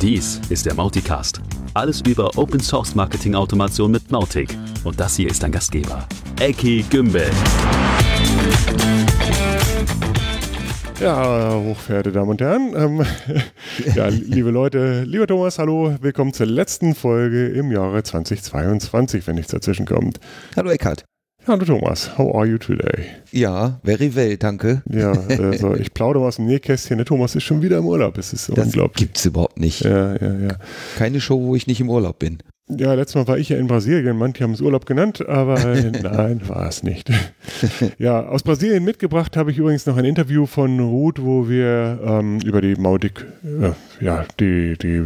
Dies ist der Mauticast. Alles über Open Source Marketing Automation mit Mautic. Und das hier ist dein Gastgeber, Eki Gümbel. Ja, hochverehrte Damen und Herren, ähm, ja, liebe Leute, lieber Thomas, hallo, willkommen zur letzten Folge im Jahre 2022, wenn nichts dazwischen kommt. Hallo Eckhard. Hallo Thomas, how are you today? Ja, very well, danke. Ja, also ich plaudere aus dem Nähkästchen. Der Thomas ist schon wieder im Urlaub. Es ist Das unglaublich. gibt's überhaupt nicht. Ja, ja, ja. Keine Show, wo ich nicht im Urlaub bin. Ja, letztes Mal war ich ja in Brasilien. Manche haben es Urlaub genannt, aber nein, war es nicht. ja, aus Brasilien mitgebracht habe ich übrigens noch ein Interview von Ruth, wo wir ähm, über die Mautic, äh, ja, die, die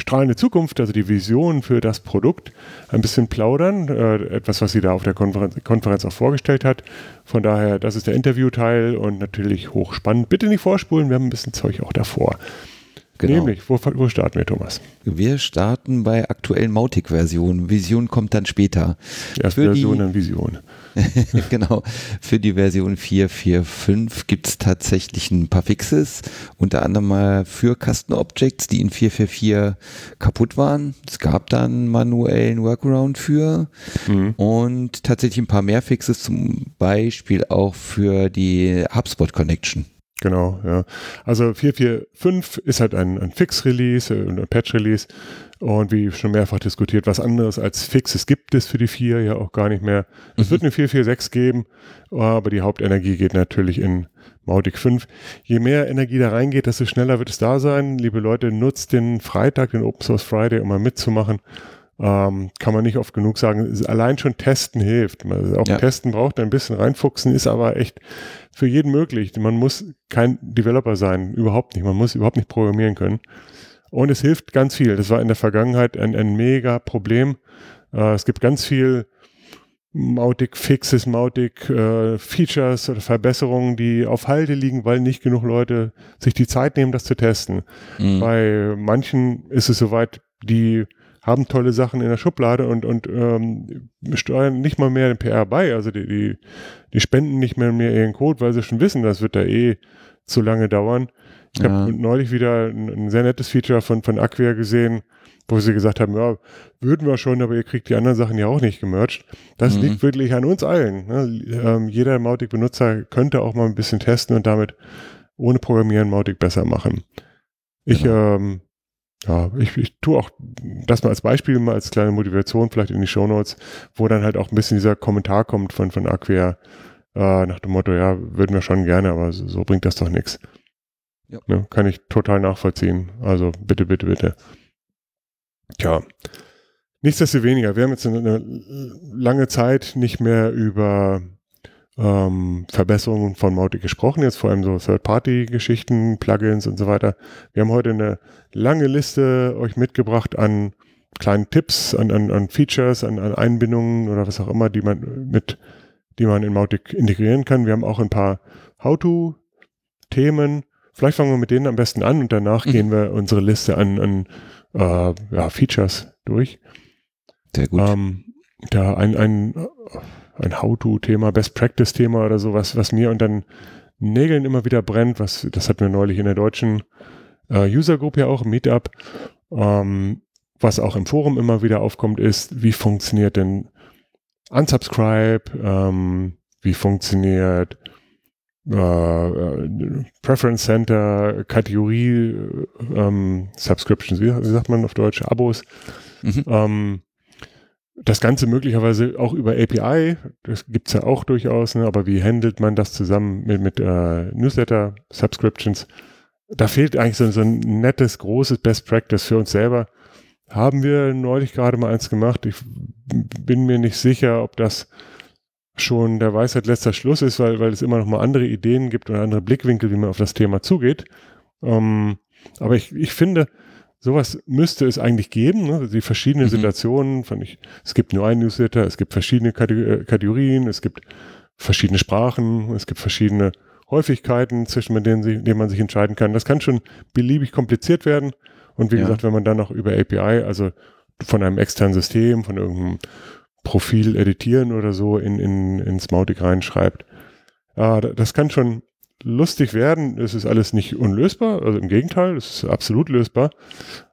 strahlende Zukunft, also die Vision für das Produkt, ein bisschen plaudern. Äh, etwas, was sie da auf der Konferenz, Konferenz auch vorgestellt hat. Von daher, das ist der Interviewteil und natürlich hochspannend. Bitte nicht vorspulen, wir haben ein bisschen Zeug auch davor. Genau. Nämlich, wo, wo starten wir, Thomas? Wir starten bei aktuellen Mautic-Versionen. Vision kommt dann später. Erst Für die- Version, dann Vision. genau. Für die Version 4.4.5 gibt's tatsächlich ein paar Fixes. Unter anderem mal für Custom Objects, die in 4.4.4 kaputt waren. Es gab dann einen manuellen Workaround für. Mhm. Und tatsächlich ein paar mehr Fixes, zum Beispiel auch für die HubSpot Connection. Genau, ja. Also 4.4.5 ist halt ein, ein Fix-Release äh, und ein Patch-Release. Und wie schon mehrfach diskutiert, was anderes als Fixes gibt es für die 4 ja auch gar nicht mehr. Es wird eine 4.4.6 geben, aber die Hauptenergie geht natürlich in Mautic 5. Je mehr Energie da reingeht, desto schneller wird es da sein. Liebe Leute, nutzt den Freitag, den Open Source Friday, um mal mitzumachen. Ähm, kann man nicht oft genug sagen. Allein schon testen hilft. Also auch Ja. testen braucht ein bisschen reinfuchsen, ist aber echt für jeden möglich. Man muss kein Developer sein, überhaupt nicht. Man muss überhaupt nicht programmieren können. Und es hilft ganz viel. Das war in der Vergangenheit ein, ein mega Problem. Äh, es gibt ganz viel Mautic Fixes, Mautic äh, Features oder Verbesserungen, die auf Halde liegen, weil nicht genug Leute sich die Zeit nehmen, das zu testen. Mhm. Bei manchen ist es soweit, die haben tolle Sachen in der Schublade und, und ähm, steuern nicht mal mehr den PR bei. Also die, die, die spenden nicht mehr, mehr ihren Code, weil sie schon wissen, das wird da eh zu lange dauern. Ich Ja. habe neulich wieder ein, ein sehr nettes Feature von, von Acquia gesehen, wo sie gesagt haben, ja, würden wir schon, aber ihr kriegt die anderen Sachen ja auch nicht gemercht. Das Mhm. liegt wirklich an uns allen. Ne? Ähm, jeder Mautic-Benutzer könnte auch mal ein bisschen testen und damit ohne Programmieren Mautic besser machen. Ich, Genau. ähm, ja, ich, ich tue auch das mal als Beispiel, mal als kleine Motivation vielleicht in die Shownotes, wo dann halt auch ein bisschen dieser Kommentar kommt von, von Acquia äh, nach dem Motto, ja, würden wir schon gerne, aber so, so bringt das doch nichts. Ja. Ne, kann ich total nachvollziehen. Also bitte, bitte, bitte. Tja. Nichtsdestoweniger, wir haben jetzt eine lange Zeit nicht mehr über ähm, Verbesserungen von Mautic gesprochen, jetzt vor allem so Third-Party-Geschichten, Plugins und so weiter. Wir haben heute eine lange Liste euch mitgebracht an kleinen Tipps, an, an, an Features, an, an Einbindungen oder was auch immer, die man mit, die man in Mautic integrieren kann. Wir haben auch ein paar How-to-Themen. Vielleicht fangen wir mit denen am besten an und danach Mhm. gehen wir unsere Liste an, an äh, ja, Features durch. Sehr gut. Ähm, da ein, ein, ein How-To-Thema, Best-Practice-Thema oder sowas, was mir unter den Nägeln immer wieder brennt, was, das hatten wir neulich in der deutschen äh, User-Group ja auch, im Meetup, ähm, was auch im Forum immer wieder aufkommt, ist, wie funktioniert denn Unsubscribe, ähm, wie funktioniert äh, äh, Preference Center, Kategorie, äh, ähm, Subscriptions, wie, wie sagt man auf Deutsch, Abos, Mhm. ähm, das Ganze möglicherweise auch über API, das gibt's ja auch durchaus, ne? aber wie handelt man das zusammen mit, mit äh, Newsletter-Subscriptions? Da fehlt eigentlich so, so ein nettes, großes Best Practice für uns selber. Haben wir neulich gerade mal eins gemacht. Ich bin mir nicht sicher, ob das schon der Weisheit letzter Schluss ist, weil, weil es immer noch mal andere Ideen gibt und andere Blickwinkel, wie man auf das Thema zugeht. Ähm, aber ich, ich finde, sowas müsste es eigentlich geben. Ne? Die verschiedenen Mhm. Situationen, fand ich, es gibt nur ein Newsletter, es gibt verschiedene äh, Kategorien, es gibt verschiedene Sprachen, es gibt verschiedene Häufigkeiten, zwischen denen, sie, denen man sich entscheiden kann. Das kann schon beliebig kompliziert werden. Und wie Ja. gesagt, wenn man dann noch über API, also von einem externen System, von irgendeinem Profil editieren oder so in, in, ins Mautic reinschreibt, äh, das kann schon lustig werden. Es ist alles nicht unlösbar, also im Gegenteil, es ist absolut lösbar.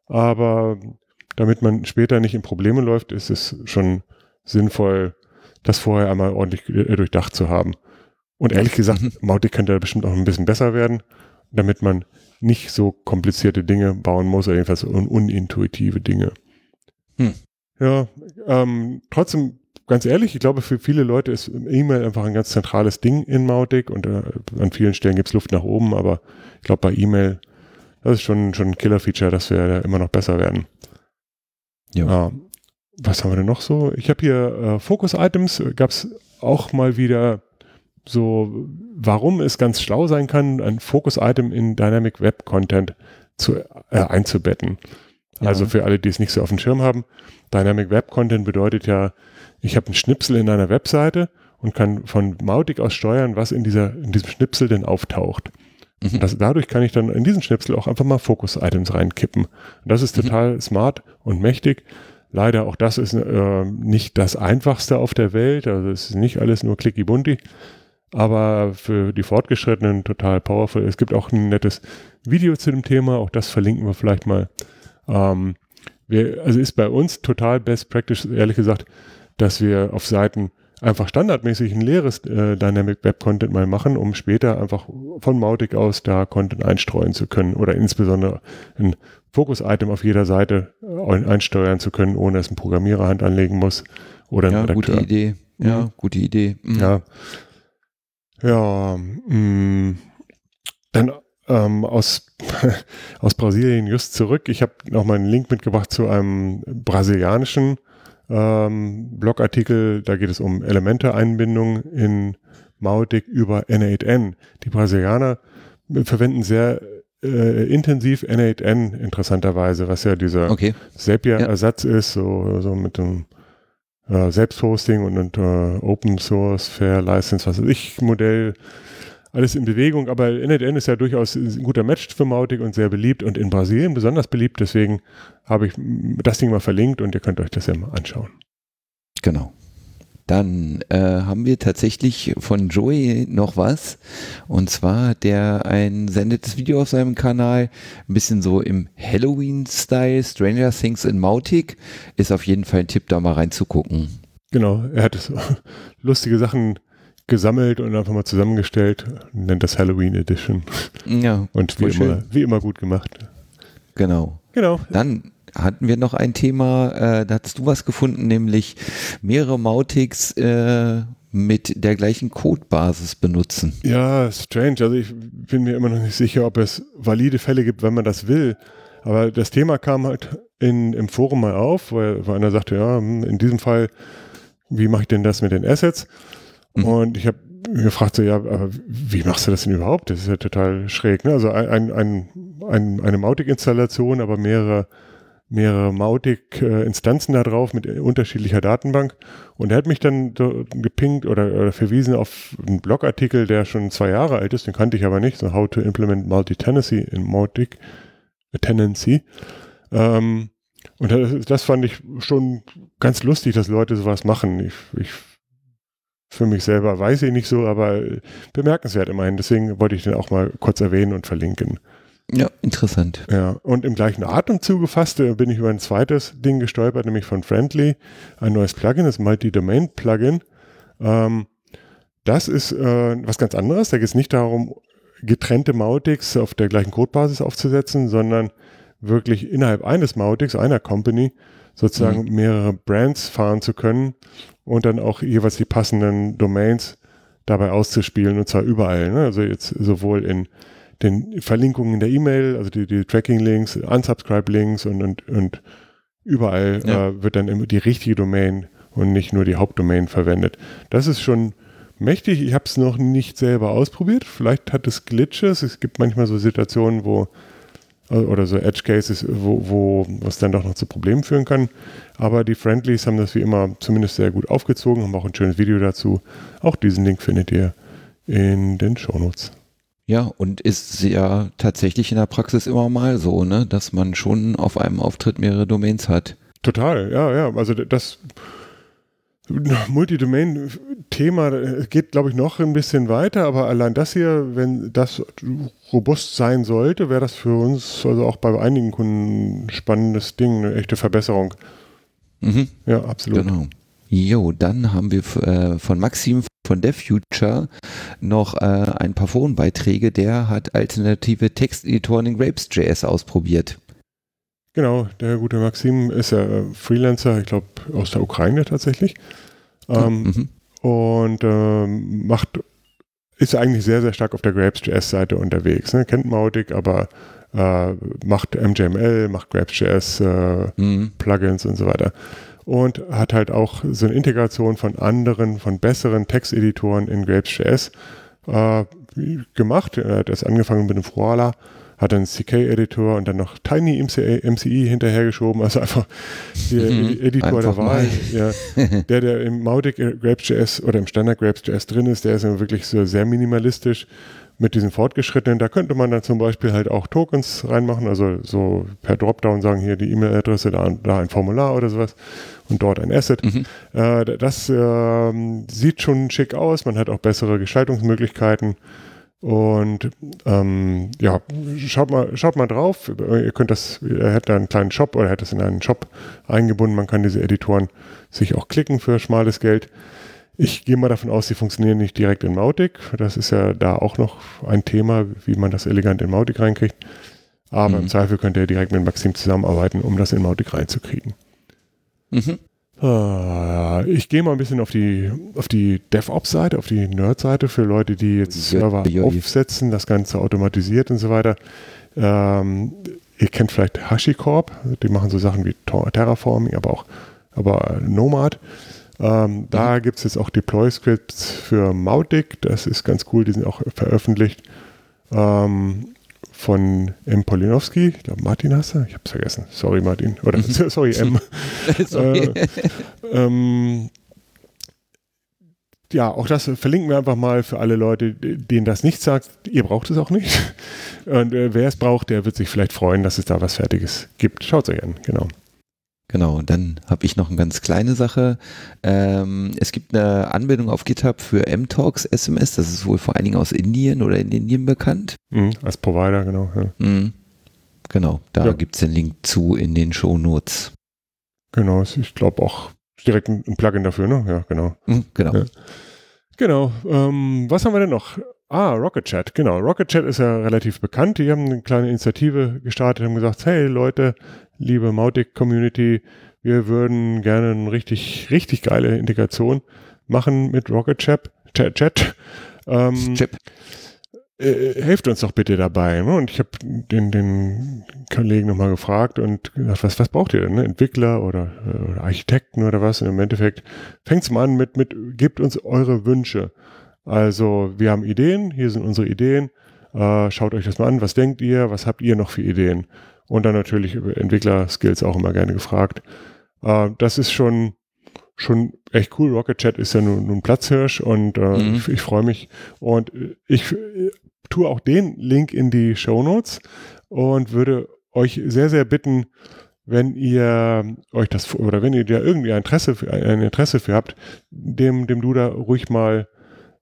aber damit man später nicht in Probleme läuft, ist es schon sinnvoll, das vorher einmal ordentlich äh, durchdacht zu haben. Und ehrlich gesagt, mhm. Mautic könnte da bestimmt auch ein bisschen besser werden, damit man nicht so komplizierte Dinge bauen muss, oder jedenfalls un unintuitive Dinge. Hm. Ja, ähm, trotzdem, ganz ehrlich, ich glaube, für viele Leute ist E-Mail einfach ein ganz zentrales Ding in Mautic und äh, an vielen Stellen gibt es Luft nach oben, aber ich glaube, bei E-Mail, das ist schon, schon ein Killer-Feature, dass wir da immer noch besser werden. Ja. Äh, was haben wir denn noch so? Ich habe hier äh, Focus-Items, gab es auch mal wieder so, warum es ganz schlau sein kann, ein Focus-Item in Dynamic Web Content zu, äh, einzubetten. Ja. Also für alle, die es nicht so auf dem Schirm haben, Dynamic Web Content bedeutet ja, ich habe einen Schnipsel in einer Webseite und kann von Mautic aus steuern, was in, dieser, in diesem Schnipsel denn auftaucht. Mhm. Das, dadurch kann ich dann in diesen Schnipsel auch einfach mal Focus-Items reinkippen. Und das ist mhm. total mhm. smart und mächtig. Leider auch das ist äh, nicht das einfachste auf der Welt. Also es ist nicht alles nur clicky bunti, aber für die Fortgeschrittenen total powerful. Es gibt auch ein nettes Video zu dem Thema. Auch das verlinken wir vielleicht mal. Ähm, wir, also ist bei uns total Best Practice, ehrlich gesagt, dass wir auf Seiten einfach standardmäßig ein leeres äh, Dynamic Web Content mal machen, um später einfach von Mautic aus da Content einstreuen zu können oder insbesondere ein Fokus-Item auf jeder Seite äh, einsteuern zu können, ohne dass ein Programmierer Hand anlegen muss oder ein ja, Redakteur. gute Idee. Ja, mhm. gute Idee. Mhm. Ja. Ja, mh, mm, dann ähm, aus, aus Brasilien just zurück. Ich habe nochmal einen Link mitgebracht zu einem brasilianischen ähm, Blogartikel. Da geht es um Elemente-Einbindung in Mautic über N8N. Die Brasilianer verwenden sehr äh, intensiv N8N interessanterweise, was ja dieser okay. Zapier-Ersatz ja. ist, so, so mit dem äh, Selbsthosting und, und uh, Open Source Fair License, was weiß ich, Modell alles in Bewegung, aber NetN ist ja durchaus ein guter Match für Mautic und sehr beliebt und in Brasilien besonders beliebt, deswegen habe ich das Ding mal verlinkt und ihr könnt euch das ja mal anschauen. Genau. Dann äh, haben wir tatsächlich von Joey noch was. Und zwar, der ein sendetes Video auf seinem Kanal, ein bisschen so im Halloween-Style, Stranger Things in Mautic. Ist auf jeden Fall ein Tipp, da mal reinzugucken. Genau, er hat so lustige Sachen gesammelt und einfach mal zusammengestellt, nennt das Halloween Edition. Ja. Und wie immer, wie immer gut gemacht. Genau. Genau. Dann hatten wir noch ein Thema, äh, da hast du was gefunden, nämlich mehrere Mautics äh, mit der gleichen Codebasis benutzen. Ja, strange. Also ich bin mir immer noch nicht sicher, ob es valide Fälle gibt, wenn man das will. Aber das Thema kam halt in, im Forum mal auf, weil, weil einer sagte, ja, hm, in diesem Fall, wie mache ich denn das mit den Assets? Mhm. Und ich habe gefragt, so, ja, wie machst du das denn überhaupt? Das ist ja total schräg. Ne? Also ein, ein, ein, eine Mautic-Installation, aber mehrere, mehrere Mautic-Instanzen da drauf mit unterschiedlicher Datenbank. Und er hat mich dann gepinkt oder, oder verwiesen auf einen Blogartikel, der schon zwei Jahre alt ist, den kannte ich aber nicht, so How to Implement Multi-Tenancy in Mautic Tenancy. Ähm, und das, das, fand ich schon ganz lustig, dass Leute sowas machen. Ich, ich für mich selber weiß ich nicht so, aber bemerkenswert immerhin. Deswegen wollte ich den auch mal kurz erwähnen und verlinken. Ja, interessant. Ja, und im gleichen Atemzug gefasst äh, bin ich über ein zweites Ding gestolpert, nämlich von Friendly, ein neues Plugin, das Multi-Domain-Plugin. Ähm, das ist äh, was ganz anderes. Da geht es nicht darum, getrennte Mautics auf der gleichen Codebasis aufzusetzen, sondern wirklich innerhalb eines Mautics, einer Company, sozusagen mhm. mehrere Brands fahren zu können und dann auch jeweils die passenden Domains dabei auszuspielen und zwar überall. Ne? Also jetzt sowohl in den Verlinkungen in der E-Mail, also die, die Tracking-Links, Unsubscribe-Links und, und, und überall ja. äh, wird dann immer die richtige Domain und nicht nur die Hauptdomain verwendet. Das ist schon mächtig. Ich habe es noch nicht selber ausprobiert. Vielleicht hat es Glitches. Es gibt manchmal so Situationen, wo oder so Edge Cases, wo, wo was dann doch noch zu Problemen führen kann. Aber die Friendlies haben das wie immer zumindest sehr gut aufgezogen, haben auch ein schönes Video dazu. Auch diesen Link findet ihr in den Shownotes. Ja, und ist ja tatsächlich in der Praxis immer mal so, ne, dass man schon auf einem Auftritt mehrere Domains hat. Total, ja, ja. Also das Multidomain-Thema geht, glaube ich, noch ein bisschen weiter, aber allein das hier, wenn das robust sein sollte, wäre das für uns, also auch bei einigen Kunden, ein spannendes Ding, eine echte Verbesserung. Mhm. Ja, absolut. Genau. Jo, dann haben wir äh, von Maxim von DevFuture noch äh, ein paar Forenbeiträge. Der hat alternative Texteditoren in Grapes.js ausprobiert. Genau, der gute Maxim ist ja Freelancer, ich glaube aus der Ukraine tatsächlich. Ähm, mhm. Und ähm, macht, ist eigentlich sehr, sehr stark auf der Grapes.js-Seite unterwegs. Ne? Kennt Mautic, aber äh, macht MJML, macht Grapes.js, äh, mhm. Plugins und so weiter. Und hat halt auch so eine Integration von anderen, von besseren Texteditoren in Grapes.js äh, gemacht. Er hat erst angefangen mit dem Froala hat dann CK-Editor und dann noch Tiny MCI hinterhergeschoben, also einfach der mhm, Editor einfach der Wahl. Ja, der, der im Mautic Grapes.js oder im Standard Grapes.js drin ist, der ist ja wirklich so sehr minimalistisch mit diesen fortgeschrittenen. Da könnte man dann zum Beispiel halt auch Tokens reinmachen, also so per Dropdown sagen, hier die E-Mail-Adresse, da, da, ein Formular oder sowas und dort ein Asset. Mhm. Äh, das äh, sieht schon schick aus, man hat auch bessere Gestaltungsmöglichkeiten. Und ähm, ja, schaut mal, schaut mal drauf. Ihr könnt das, er hat da einen kleinen Shop oder er hat das in einen Shop eingebunden. Man kann diese Editoren sich auch klicken für schmales Geld. Ich gehe mal davon aus, sie funktionieren nicht direkt in Mautic. Das ist ja da auch noch ein Thema, wie man das elegant in Mautic reinkriegt. Aber mhm. im Zweifel könnt ihr direkt mit Maxim zusammenarbeiten, um das in Mautic reinzukriegen. Mhm. Ah, ich gehe mal ein bisschen auf die, auf die DevOps-Seite, auf die Nerd-Seite für Leute, die jetzt Server aufsetzen, das Ganze automatisiert und so weiter. Ähm, ihr kennt vielleicht HashiCorp, die machen so Sachen wie Terraforming, aber auch aber Nomad. Ähm, mhm. Da gibt es jetzt auch Deploy-Scripts für Mautic, das ist ganz cool, die sind auch veröffentlicht. Ähm, von M. Polinowski. Ich glaube, Martin hast du? Ich habe es vergessen. Sorry, Martin. Oder, mhm. sorry, M. sorry. Äh, ähm, ja, auch das verlinken wir einfach mal für alle Leute, denen das nicht sagt. Ihr braucht es auch nicht. Und äh, wer es braucht, der wird sich vielleicht freuen, dass es da was Fertiges gibt. Schaut es euch an, genau. Genau, dann habe ich noch eine ganz kleine Sache. Ähm, es gibt eine Anbindung auf GitHub für MTalks SMS, das ist wohl vor allen Dingen aus Indien oder in Indien bekannt. Mhm, als Provider, genau. Ja. Mhm. Genau, da ja. gibt es den Link zu in den Show Notes. Genau, ich glaube auch direkt ein, Plugin dafür, ne? Ja, genau. Mhm, genau. Ja. Genau. Ähm, was haben wir denn noch? Ah, Rocket Chat, genau. Rocket Chat ist ja relativ bekannt. Die haben eine kleine Initiative gestartet und gesagt, hey Leute, liebe Mautic-Community, wir würden gerne eine richtig, richtig geile Integration machen mit Rocket Chat. Chat, Chat. Ähm, Chip. Äh, helft uns doch bitte dabei. Ne? Und ich habe den, den Kollegen nochmal gefragt und gesagt, was, was braucht ihr denn? Ne? Entwickler oder, oder Architekten oder was? Und im Endeffekt fängt es mal an mit, mit, gebt uns eure Wünsche. Also wir haben Ideen, hier sind unsere Ideen. Äh, schaut euch das mal an, was denkt ihr, was habt ihr noch für Ideen? Und dann natürlich über Entwickler-Skills auch immer gerne gefragt. Äh, das ist schon, schon echt cool. Rocket Chat ist ja nun, nun Platzhirsch und äh, mhm. ich, ich freue mich. Und ich äh, tue auch den Link in die Show Notes und würde euch sehr, sehr bitten, wenn ihr euch das oder wenn ihr da irgendwie ein Interesse, für, ein Interesse für habt, dem, dem Duda ruhig mal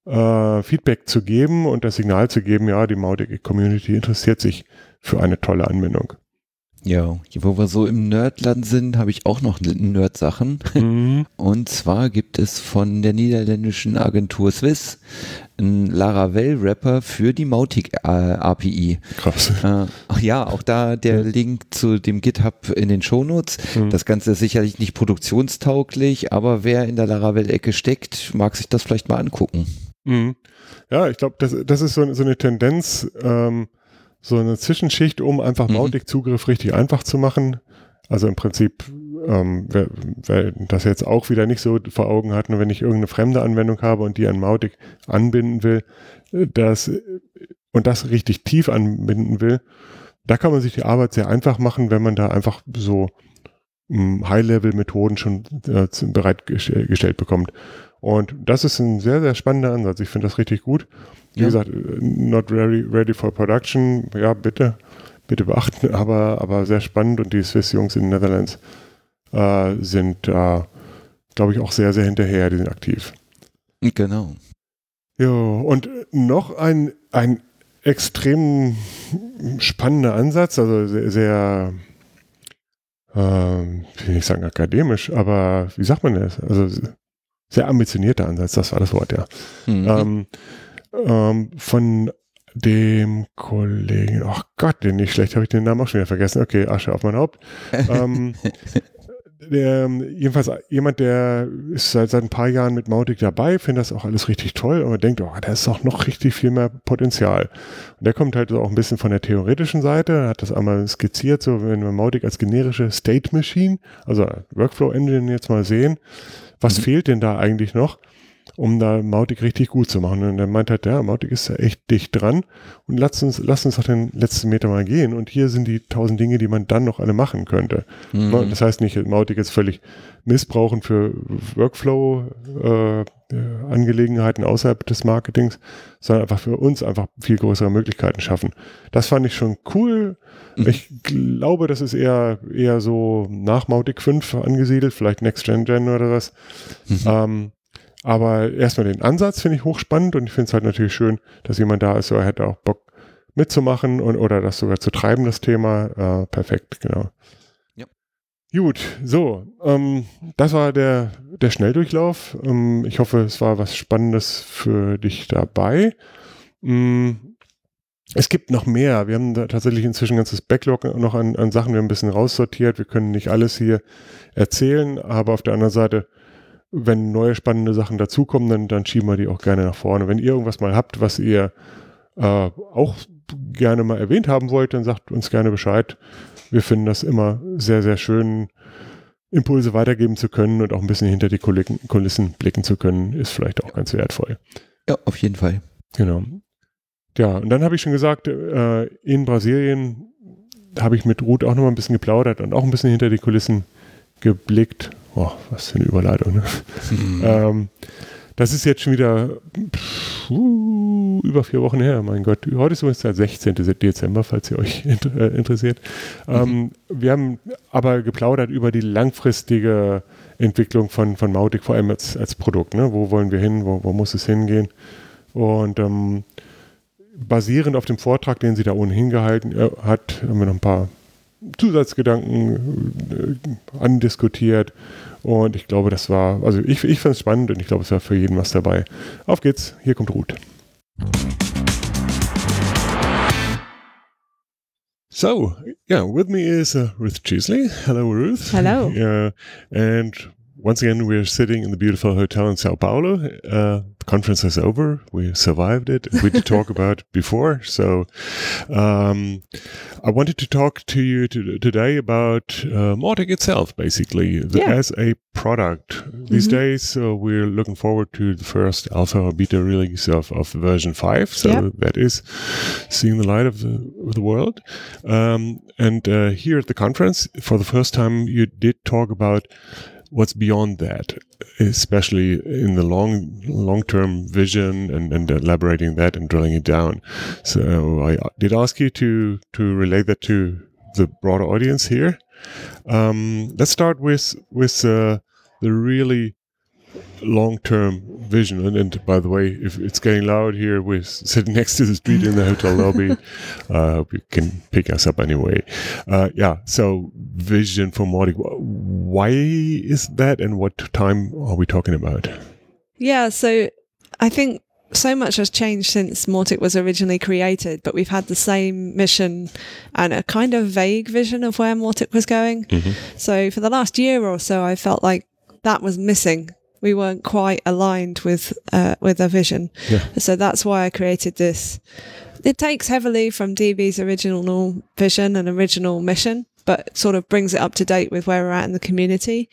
äh, Feedback zu geben und das Signal zu geben, ja, die Mautic Community interessiert sich für eine tolle Anwendung. Ja, wo wir so im Nerdland sind, habe ich auch noch Nerd-Sachen. Mhm. Und zwar gibt es von der niederländischen Agentur Swiss einen Laravel-Rapper für die Mautic-API. Krass. Äh, ja, auch da der. Link zu dem GitHub in den Shownotes. Mhm. Das Ganze ist sicherlich nicht produktionstauglich, aber wer in der Laravel-Ecke steckt, mag sich das vielleicht mal angucken. Mhm. Ja, ich glaube, das, das ist so, so eine Tendenz, ähm, so eine Zwischenschicht, um einfach mhm. Mautic-Zugriff richtig einfach zu machen. Also im Prinzip, ähm, wer, wer das jetzt auch wieder nicht so vor Augen hat, nur wenn ich irgendeine fremde Anwendung habe und die an Mautic anbinden will, das, und das richtig tief anbinden will, da kann man sich die Arbeit sehr einfach machen, wenn man da einfach so hm, High-Level-Methoden schon äh, bereitgestellt bekommt. Und das ist ein sehr, sehr spannender Ansatz. Ich finde das richtig gut. Wie ja. gesagt, not ready, ready for production, ja, bitte, bitte beachten, aber, aber sehr spannend und die Swiss-Jungs in den Netherlands äh, sind da glaube ich, auch sehr, sehr hinterher, die sind aktiv. Genau. Ja, und noch ein, ein extrem spannender Ansatz, also sehr, sehr ähm, ich will nicht sagen akademisch, aber wie sagt man das? Also sehr ambitionierter Ansatz, das war das Wort, ja. Mhm. Ähm, ähm, von dem Kollegen, ach Gott, den nicht schlecht, habe ich den Namen auch schon wieder vergessen. Okay, Asche auf mein Haupt. ähm, der, jedenfalls jemand, der ist seit, seit ein paar Jahren mit Mautic dabei, findet das auch alles richtig toll und man denkt, oh, da ist doch noch richtig viel mehr Potenzial. Und der kommt halt auch ein bisschen von der theoretischen Seite, hat das einmal skizziert, so wenn wir Mautic als generische State Machine, also Workflow Engine jetzt mal sehen, was mhm. fehlt denn da eigentlich noch? Um da Mautic richtig gut zu machen. Und er meint halt, ja, Mautic ist ja echt dicht dran und lass uns, lass uns doch den letzten Meter mal gehen. Und hier sind die tausend Dinge, die man dann noch alle machen könnte. Mhm. Das heißt nicht, Mautic jetzt völlig missbrauchen für Workflow-Angelegenheiten äh, außerhalb des Marketings, sondern einfach für uns einfach viel größere Möglichkeiten schaffen. Das fand ich schon cool. Mhm. Ich glaube, das ist eher, eher so nach Mautic 5 angesiedelt, vielleicht Next Gen Gen oder was. Mhm. Ähm, aber erstmal den Ansatz finde ich hochspannend und ich finde es halt natürlich schön, dass jemand da ist, so er hätte auch Bock mitzumachen und oder das sogar zu treiben, das Thema. Äh, perfekt, genau. Ja. Gut, so, ähm, das war der, der Schnelldurchlauf. Ähm, ich hoffe, es war was Spannendes für dich dabei. Ähm, es gibt noch mehr. Wir haben da tatsächlich inzwischen ein ganzes Backlog noch an, an Sachen. Wir haben ein bisschen raussortiert. Wir können nicht alles hier erzählen, aber auf der anderen Seite wenn neue spannende Sachen dazukommen, dann, dann schieben wir die auch gerne nach vorne. Wenn ihr irgendwas mal habt, was ihr äh, auch gerne mal erwähnt haben wollt, dann sagt uns gerne Bescheid. Wir finden das immer sehr, sehr schön, Impulse weitergeben zu können und auch ein bisschen hinter die Kulissen blicken zu können, ist vielleicht auch ganz wertvoll. Ja, auf jeden Fall. Genau. Ja, und dann habe ich schon gesagt, äh, in Brasilien habe ich mit Ruth auch noch mal ein bisschen geplaudert und auch ein bisschen hinter die Kulissen geblickt Oh, was für eine Überleitung. Ne? Mhm. Ähm, das ist jetzt schon wieder pff, uh, über vier Wochen her, mein Gott. Heute ist übrigens der 16. Dezember, falls ihr euch inter äh, interessiert. Ähm, mhm. wir haben aber geplaudert über die langfristige Entwicklung von, von Mautic, vor allem als, als Produkt. Ne? Wo wollen wir hin? Wo, wo muss es hingehen? Und ähm, basierend auf dem Vortrag, den sie da ohnehin gehalten äh, hat, haben wir noch ein paar Zusatzgedanken äh, andiskutiert. Und ich glaube, das war, also ich, ich fand es spannend und ich glaube, es war für jeden was dabei. Auf geht's, hier kommt Ruth. So, yeah, with me is uh, Ruth Cheesley. Hello, Ruth. Hello. Uh, and once again, we're sitting in the beautiful hotel in Sao Paulo. Uh, the conference is over. We survived it. We did talk about before. So, um, I wanted to talk to you to, today about uh, Mautic itself, basically, the, yeah. as a product. These mm-hmm. days, uh, we're looking forward to the first alpha or beta release of, of version 5. So, yep. that is seeing the light of the, of the world. Um, and uh, here at the conference, for the first time, you did talk about what's beyond that, especially in the long long term vision and, and elaborating that and drilling it down. So I did ask you to to relate that to the broader audience here. Um, let's start with with uh, the really long-term vision. And, and, by the way, if it's getting loud here, we're sitting next to the street in the hotel lobby. I uh, hope you can pick us up anyway. Uh, yeah. So vision for Mautic. Why is that, and what time are we talking about? Yeah. So I think so much has changed since Mautic was originally created, but we've had the same mission and a kind of vague vision of where Mautic was going. Mm-hmm. So for the last year or so, I felt like that was missing we weren't quite aligned with uh, with a vision. Yeah. So that's why I created this. It takes heavily from DB's original vision and original mission, but sort of brings it up to date with where we're at in the community.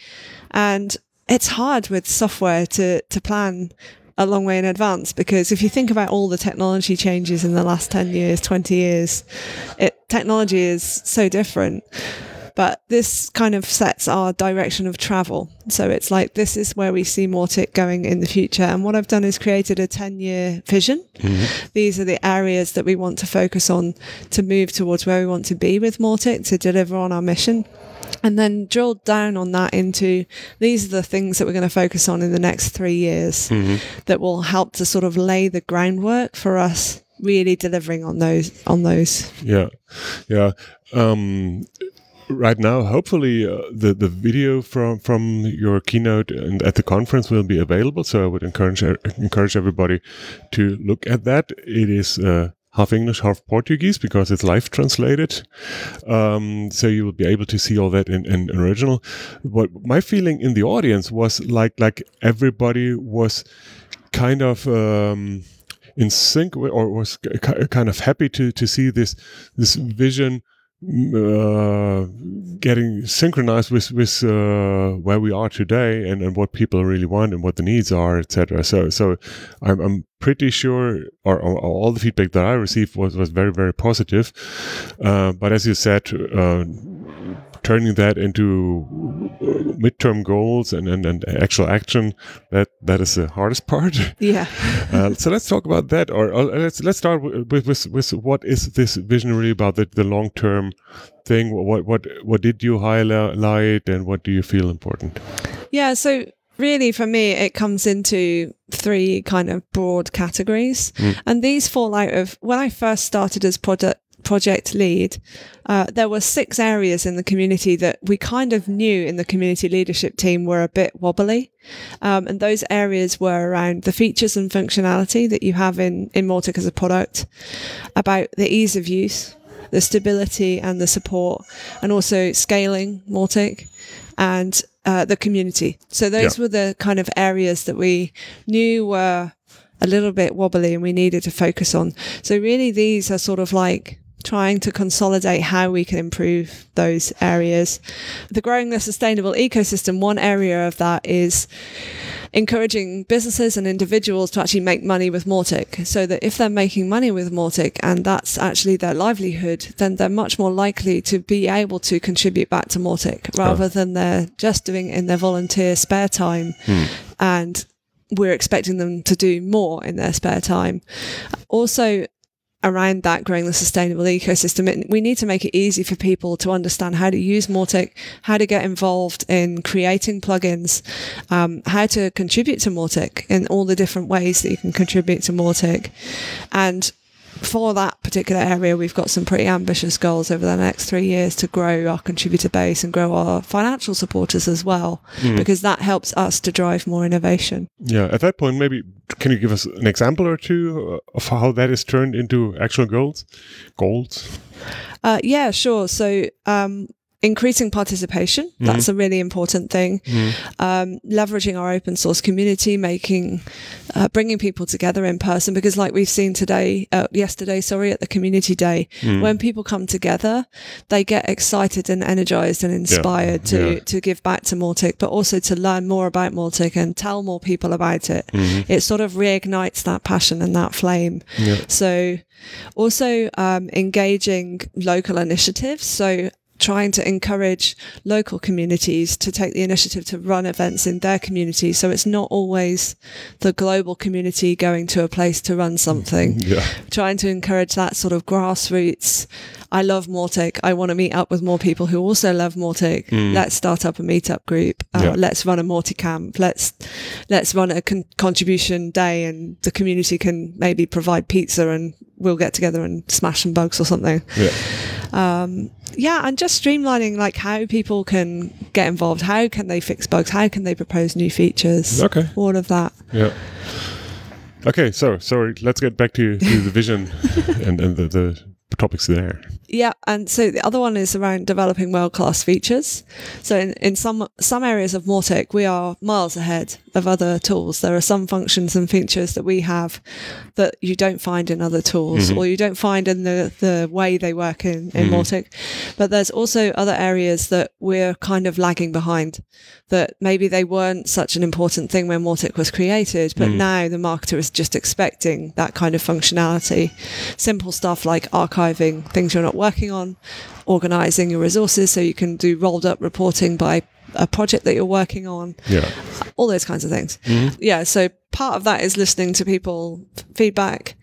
And it's hard with software to to plan a long way in advance because if you think about all the technology changes in the last 10 years 20 years it technology is so different but this kind of sets our direction of travel. So it's like this is where we see Mautic going in the future. And what I've done is created a 10 year vision. Mm-hmm. These are the areas that we want to focus on to move towards where we want to be with Mautic to deliver on our mission. and then drilled down on that into these are the things that we're going to focus on in the next three years that will help to sort of lay the groundwork for us really delivering on those on those Yeah, yeah. Um, right now, hopefully, uh, the the video from from your keynote and at the conference will be available. So I would encourage encourage everybody to look at that. It is. Uh, half English, half Portuguese because it's live translated. Um, so you will be able to see all that in, in original. What my feeling in the audience was like, like everybody was kind of, um, in sync or was kind of happy to, to see this, this vision, uh, getting synchronized with with uh, where we are today and, and what people really want and what the needs are, etc. So so I'm, I'm pretty sure, or, or all the feedback that I received was was very very positive. Uh, but as you said. Uh, turning that into midterm goals and, and, and actual action that that is the hardest part yeah uh, so let's talk about that, or, or let's let's start with, with with what is this visionary about the, the long term thing? What what what did you highlight, and what do you feel important? Yeah, so really for me, it comes into three kind of broad categories. And these fall out of when I first started as product project lead, uh, there were six areas in the community that we kind of knew in the community leadership team were a bit wobbly. Um, and those areas were around the features and functionality that you have in, in Mautic as a product, about the ease of use, the stability and the support, and also scaling Mautic and uh, the community. So those Yeah. were the kind of areas that we knew were a little bit wobbly and we needed to focus on. So really these are sort of like trying to consolidate how we can improve those areas. The growing the sustainable ecosystem, one area of that is encouraging businesses and individuals to actually make money with Mautic so that if they're making money with Mautic and that's actually their livelihood, then they're much more likely to be able to contribute back to Mautic rather than they're just doing it in their volunteer spare time hmm. and we're expecting them to do more in their spare time. Also, around that growing the sustainable ecosystem, it, we need to make it easy for people to understand how to use Mautic, how to get involved in creating plugins, um, how to contribute to Mautic in all the different ways that you can contribute to Mautic. And for that particular area, we've got some pretty ambitious goals over the next three years to grow our contributor base and grow our financial supporters as well, because that helps us to drive more innovation. Yeah, at that point, maybe can you give us an example or two uh, of how that is turned into actual goals? Goals. Uh, yeah, sure. So, um, increasing participation, that's a really important thing. Um, leveraging our open source community, making, uh, bringing people together in person, because like we've seen today, uh, yesterday, sorry, at the community day, when people come together, they get excited and energized and inspired to, yeah. to give back to Mautic, but also to learn more about Mautic and tell more people about it. It sort of reignites that passion and that flame. Yeah. So, also um, engaging local initiatives. So, trying to encourage local communities to take the initiative to run events in their community. So, it's not always the global community going to a place to run something. Yeah. Trying to encourage that sort of grassroots. I love Mautic. I want to meet up with more people who also love Mautic. Let's start up a meetup group. Uh, Yeah. Let's run a Mautic camp. Let's let's run a con- contribution day, and the community can maybe provide pizza, and we'll get together and smash some bugs or something. Yeah. Yeah, and just streamlining like how people can get involved. How can they fix bugs? How can they propose new features? Okay. all of that. Yeah. Okay, so sorry. Let's get back to, to the vision and, and the, the topics there. Yeah, and so the other one is around developing world class features. So in, in some some areas of Mautic, we are miles ahead of other tools. There are some functions and features that we have that you don't find in other tools, mm-hmm. or you don't find in the, the way they work in in mm-hmm. Mautic. But there's also other areas that we're kind of lagging behind. That maybe they weren't such an important thing when Mautic was created, but mm-hmm. now the marketer is just expecting that kind of functionality. Simple stuff like archiving things you're not working on, organizing your resources so you can do rolled up reporting by a project that you're working on, Yeah. all those kinds of things. Yeah, so part of that is listening to people feedback,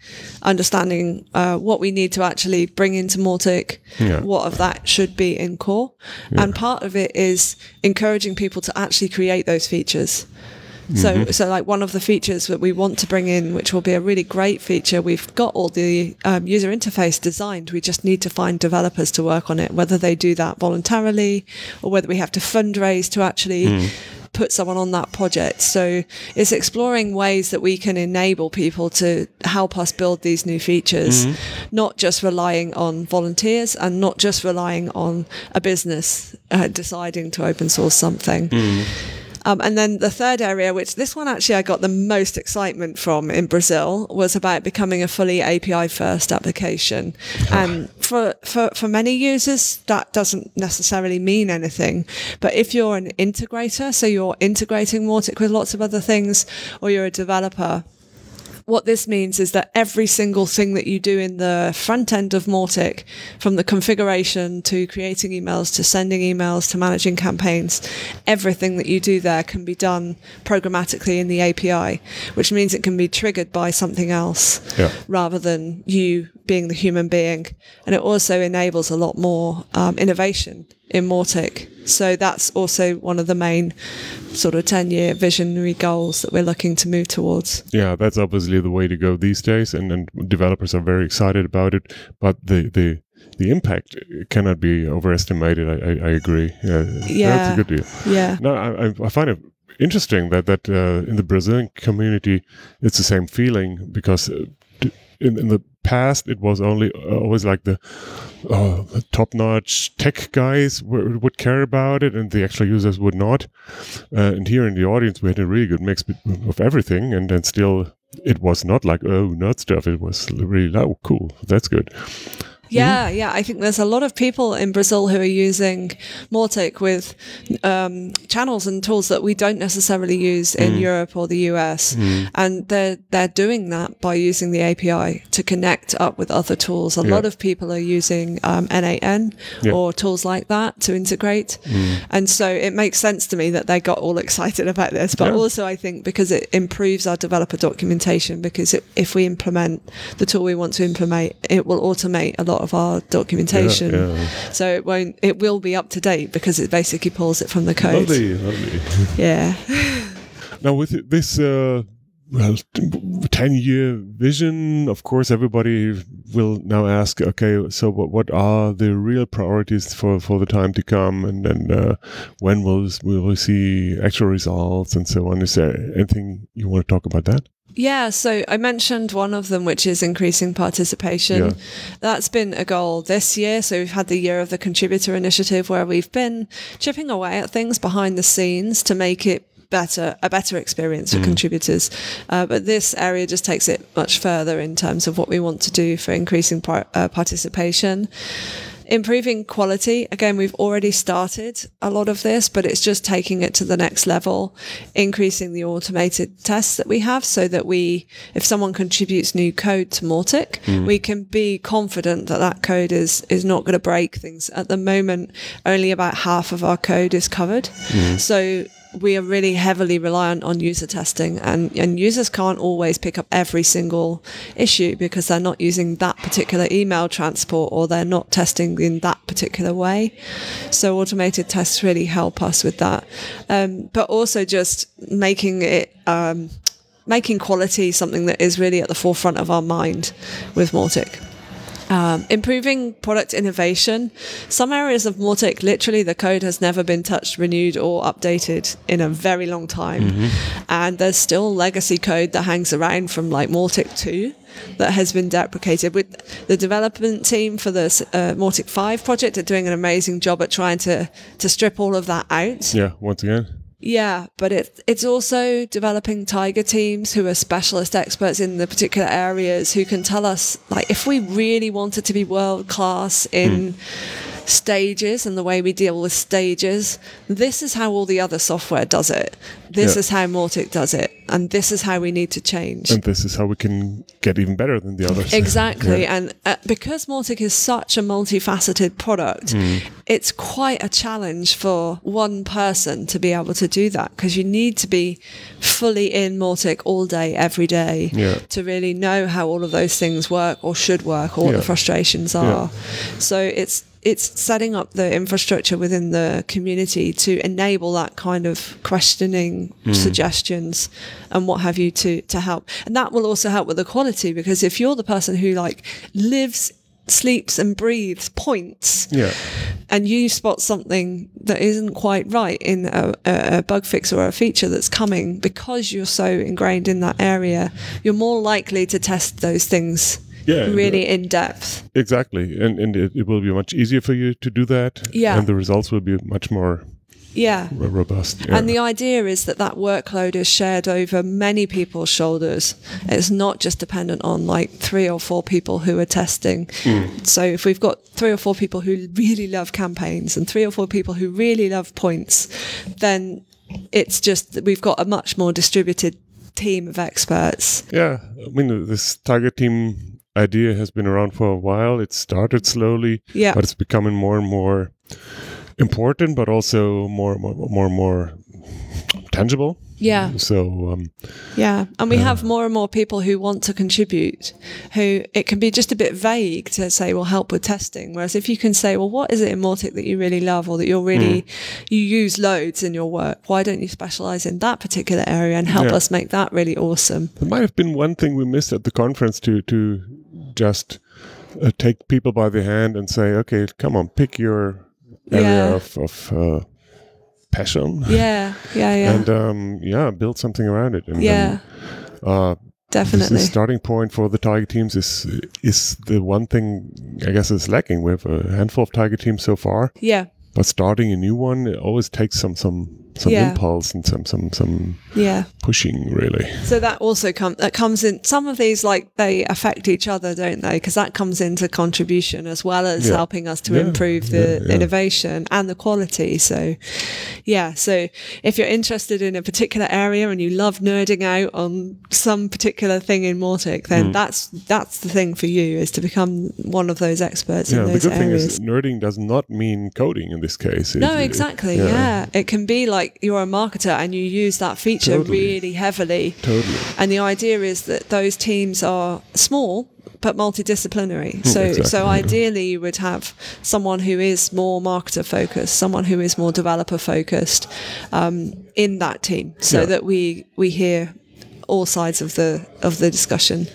understanding uh, what we need to actually bring into Mautic, Yeah. what of that should be in core, Yeah. and part of it is encouraging people to actually create those features. So, so like one of the features that we want to bring in, which will be a really great feature, we've got all the um, user interface designed. We just need to find developers to work on it, whether they do that voluntarily or whether we have to fundraise to actually put someone on that project. So it's exploring ways that we can enable people to help us build these new features, not just relying on volunteers and not just relying on a business uh, deciding to open source something. Um, and then the third area, which this one actually I got the most excitement from in Brazil, was about becoming a fully API first application. And for, for, for many users, that doesn't necessarily mean anything. But if you're an integrator, so you're integrating Mautic with lots of other things, or you're a developer, what this means is that every single thing that you do in the front end of Mautic, from the configuration to creating emails to sending emails to managing campaigns, everything that you do there can be done programmatically in the API, which means it can be triggered by something else Yeah. rather than you being the human being. And it also enables a lot more um, innovation in Mautic. So that's also one of the main sort of 10 year visionary goals that we're looking to move towards. Yeah, that's obviously the way to go these days, and, and developers are very excited about it. But the the the impact cannot be overestimated. I, I, I agree. Yeah, that's a good deal. Yeah. No, I, I- I find it interesting that that uh, in the Brazilian community, it's the same feeling because uh, in, in the past it was only uh, always like the uh, top-notch tech guys w- would care about it, and the actual users would not. Uh, and here in the audience, we had a really good mix of everything, and then still. It was not like oh nerd stuff. It was really oh cool. That's good. Yeah, yeah. I think there's a lot of people in Brazil who are using Mautic with um, channels and tools that we don't necessarily use in Europe or the US, and they're they're doing that by using the API to connect up with other tools. A lot of people are using um, N8N Yeah. or tools like that to integrate, and so it makes sense to me that they got all excited about this. But Yeah. also, I think because it improves our developer documentation, because it, if we implement the tool we want to implement, it will automate a lot of our documentation. yeah. So it won't. It will be up to date because it basically pulls it from the code. Lovely, lovely. Yeah. Now, with this, uh, well, ten-year vision, of course, everybody will now ask, okay, so what, what are the real priorities for, for the time to come, and then uh, when will will we see actual results and so on? Is there anything you want to talk about that? Yeah, so I mentioned one of them, which is increasing participation. Yeah. That's been a goal this year. So we've had the year of the contributor initiative where we've been chipping away at things behind the scenes to make it better, a better experience for contributors. Uh, but this area just takes it much further in terms of what we want to do for increasing par- uh, participation. Improving quality. Again, we've already started a lot of this, but it's just taking it to the next level, increasing the automated tests that we have so that we, if someone contributes new code to Mautic, mm. we can be confident that that code is, is not going to break things. At the moment, only about half of our code is covered. Mm. So we are really heavily reliant on user testing and, and users can't always pick up every single issue because they're not using that particular email transport or they're not testing in that particular way. So automated tests really help us with that. Um, but also just making it, um, making quality something that is really at the forefront of our mind with Mautic. Um, improving product innovation. Some areas of Mautic, literally, the code has never been touched, renewed, or updated in a very long time. And there's still legacy code that hangs around from like Mautic 2 that has been deprecated. With the development team for the uh, Mautic 5 project are doing an amazing job at trying to, to strip all of that out. Yeah, once again. Yeah, but it, it's also developing tiger teams who are specialist experts in the particular areas who can tell us, like, if we really wanted to be world class in hmm. Stages and the way we deal with stages. This is how all the other software does it. This Yeah. is how Mautic does it. And this is how we need to change. And this is how we can get even better than the others. Exactly. Yeah. And uh, because Mautic is such a multifaceted product, Mm. it's quite a challenge for one person to be able to do that because you need to be fully in Mautic all day, every day Yeah. to really know how all of those things work or should work or what the frustrations are. So it's it's setting up the infrastructure within the community to enable that kind of questioning mm. suggestions and what have you to to help and that will also help with the quality because if you're the person who like lives sleeps and breathes points Yeah. and you spot something that isn't quite right in a, a, a bug fix or a feature that's coming because you're so ingrained in that area you're more likely to test those things Yeah, uh, really in depth Exactly. And, and it, it will be much easier for you to do that. Yeah. And the results will be much more yeah ro- robust. Yeah. And the idea is that that workload is shared over many people's shoulders. It's not just dependent on like three or four people who are testing. Mm. So if we've got three or four people who really love campaigns and three or four people who really love points, then it's just that we've got a much more distributed team of experts. Yeah, I mean, this Tiger team idea has been around for a while. It started slowly, Yeah. but it's becoming more and more important, but also more, more, more, more tangible. Yeah. So, um, Yeah, and we have more and more people who want to contribute. Who it can be just a bit vague to say, "Well, help with testing." Whereas if you can say, "Well, what is it in Mautic that you really love, or that you're really you use loads in your work? Why don't you specialize in that particular area and help Yeah. us make that really awesome?" there might have been one thing we missed at the conference to to just uh, take people by the hand and say, okay, come on, pick your area Yeah. of, of uh, passion. Yeah, yeah, yeah, And um, yeah, build something around it. And, yeah, uh, definitely. The starting point for the Tiger teams is is the one thing I guess is lacking. We have a handful of Tiger teams so far, Yeah, but starting a new one it always takes some some some Yeah. impulse and some some some yeah. pushing really. So that also comes that comes in. Some of these like they affect each other, don't they? Because that comes into contribution as well as Yeah. helping us to Yeah, improve the innovation and the quality. So, yeah. So if you're interested in a particular area and you love nerding out on some particular thing in Mautic, then Hmm. that's that's the thing for you is to become one of those experts Yeah, in the those good thing areas. is nerding does not mean coding in this case. It- No, it- exactly. Yeah. It can be like you're a marketer and you use that feature Totally. really heavily. Totally. And the idea is that those teams are small but multidisciplinary. So exactly, so ideally you would have someone who is more marketer focused, someone who is more developer focused um, in that team, so Yeah. that we we hear all sides of the of the discussion.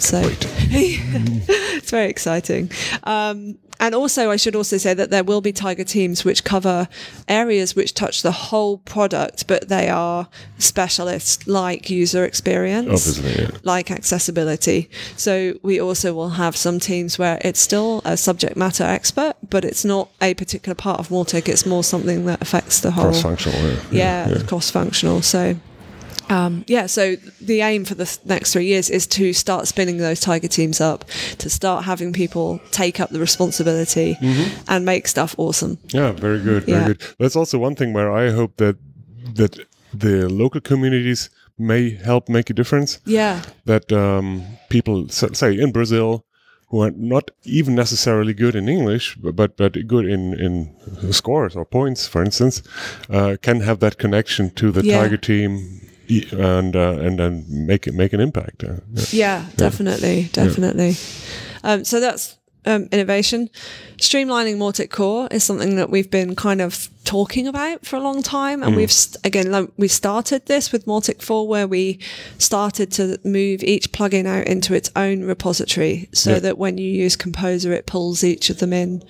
so it's very exciting. Um, and also, I should also say that there will be Tiger teams which cover areas which touch the whole product, but they are specialists like user experience, Obviously, yeah. like accessibility. So we also will have some teams where it's still a subject matter expert, but it's not a particular part of Mautic. It's more something that affects the whole Cross-functional. Yeah. yeah, cross-functional. So, um, yeah, so the aim for the next three years is to start spinning those tiger teams up, to start having people take up the responsibility and make stuff awesome. Yeah, very good, very Yeah. good. That's also one thing where I hope that that the local communities may help make a difference. Yeah, That um, people, say in Brazil, who are not even necessarily good in English, but but, but good in in scores or points, for instance, uh, can have that connection to the Yeah. Tiger team. And uh, and then make it make an impact. Yeah. yeah, definitely, definitely. Um, so that's um, innovation. Streamlining Mautic Core is something that we've been kind of talking about for a long time, and mm. we've st- again like, we started this with Mautic 4, where we started to move each plugin out into its own repository, so that when you use Composer, it pulls each of them in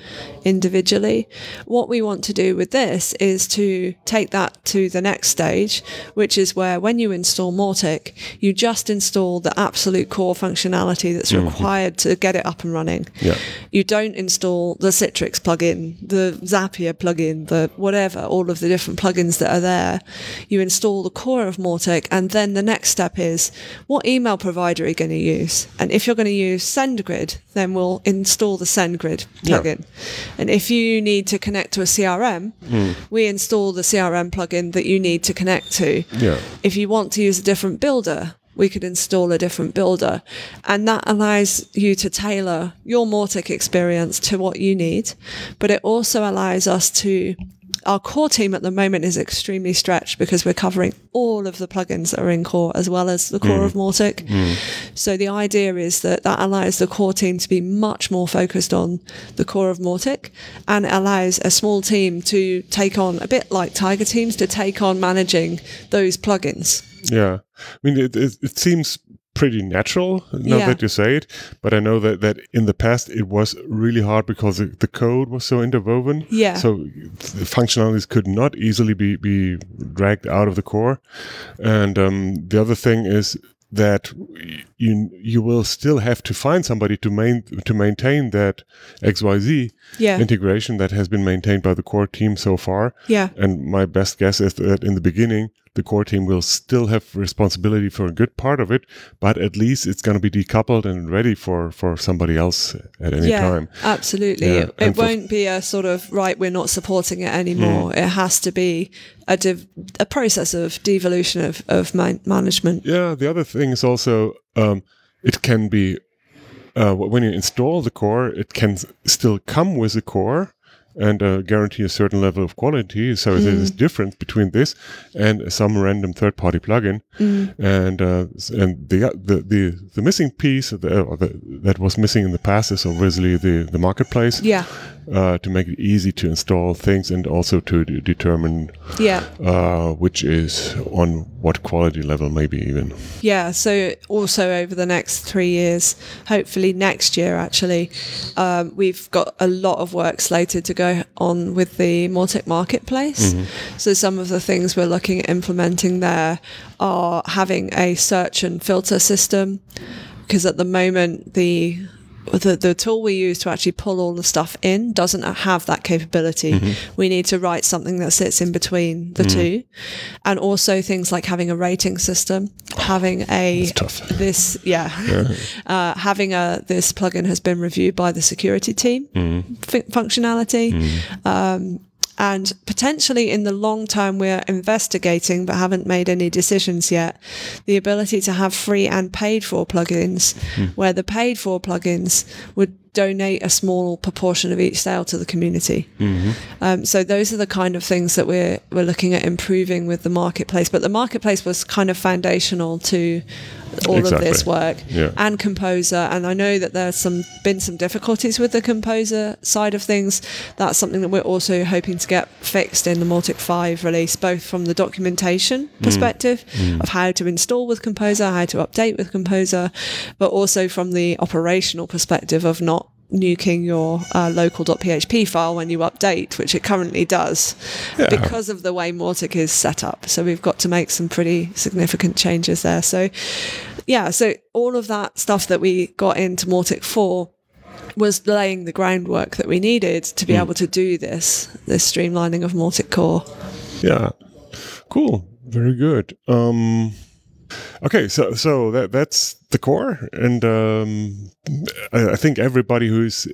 individually. What we want to do with this is to take that to the next stage, which is where when you install Mautic, you just install the absolute core functionality that's mm-hmm. required to get it up and running. Yeah. You don't install the Citrix plugin, the Zapier plugin, the whatever, all of the different plugins that are there. You install the core of Mautic, and then the next step is what email provider are you going to use? And if you're going to use SendGrid, then we'll install the SendGrid Yeah. plugin. And if you need to connect to a CRM, hmm. we install the CRM plugin that you need to connect to. Yeah. If you want to use a different builder, we could install a different builder. And that allows you to tailor your Mautic experience to what you need. But it also allows us to our core team at the moment is extremely stretched because we're covering all of the plugins that are in core as well as the core mm. of Mautic. Mm. So the idea is that that allows the core team to be much more focused on the core of Mautic and allows a small team to take on a bit like Tiger teams to take on managing those plugins. Yeah, I mean, it, it, it seems pretty natural now Yeah. that you say it, but I know that, that in the past it was really hard because the, the code was so interwoven. Yeah. So the functionalities could not easily be, be dragged out of the core. And um, the other thing is that you you will still have to find somebody to main to maintain that XYZ Yeah. integration that has been maintained by the core team so far. Yeah. And my best guess is that in the beginning, the core team will still have responsibility for a good part of it, but at least it's going to be decoupled and ready for, for somebody else at any yeah, time. absolutely. Yeah, It, won't be a sort of right. We're not supporting it anymore. Mm. It has to be a dev- a process of devolution of of man- management. Yeah, the other thing is also um, it can be uh, when you install the core, it can still come with the core and uh, guarantee a certain level of quality. So there's this difference between this and some random third-party plugin. And uh, and the, the the the missing piece the, or the, that was missing in the past is obviously the the marketplace. Yeah, Uh, to make it easy to install things and also to de- determine yeah, uh, which is on what quality level, maybe even. yeah. So also over the next three years, hopefully next year, actually, um, we've got a lot of work slated to go on with the Mautic marketplace. So some of the things we're looking at implementing there are having a search and filter system because at the moment the the, the tool we use to actually pull all the stuff in doesn't have that capability. We need to write something that sits in between the two. And also things like having a rating system, having a this yeah, Uh, having a this plugin has been reviewed by the security team fu- functionality. Um, and potentially in the long term, we're investigating but haven't made any decisions yet. The ability to have free and paid for plugins, hmm. where the paid for plugins would donate a small proportion of each sale to the community. Mm-hmm. Um, so those are the kind of things that we're we're looking at improving with the marketplace. But the marketplace was kind of foundational to all of this work Yeah. and composer and i know that there's some been some difficulties with the composer side of things that's something that we're also hoping to get fixed in the Mautic 5 release both from the documentation mm. perspective mm. of how to install with composer how to update with composer but also from the operational perspective of not nuking your uh, local.php file when you update, which it currently does because of the way Mautic is set up. So we've got to make some pretty significant changes there. So yeah, so all of that stuff that we got into Mautic 4 was laying the groundwork that we needed to be able to do this, this streamlining of Mautic core. Yeah. Cool. Very good. Um, okay, so so that that's the core, and um, I, I think everybody who's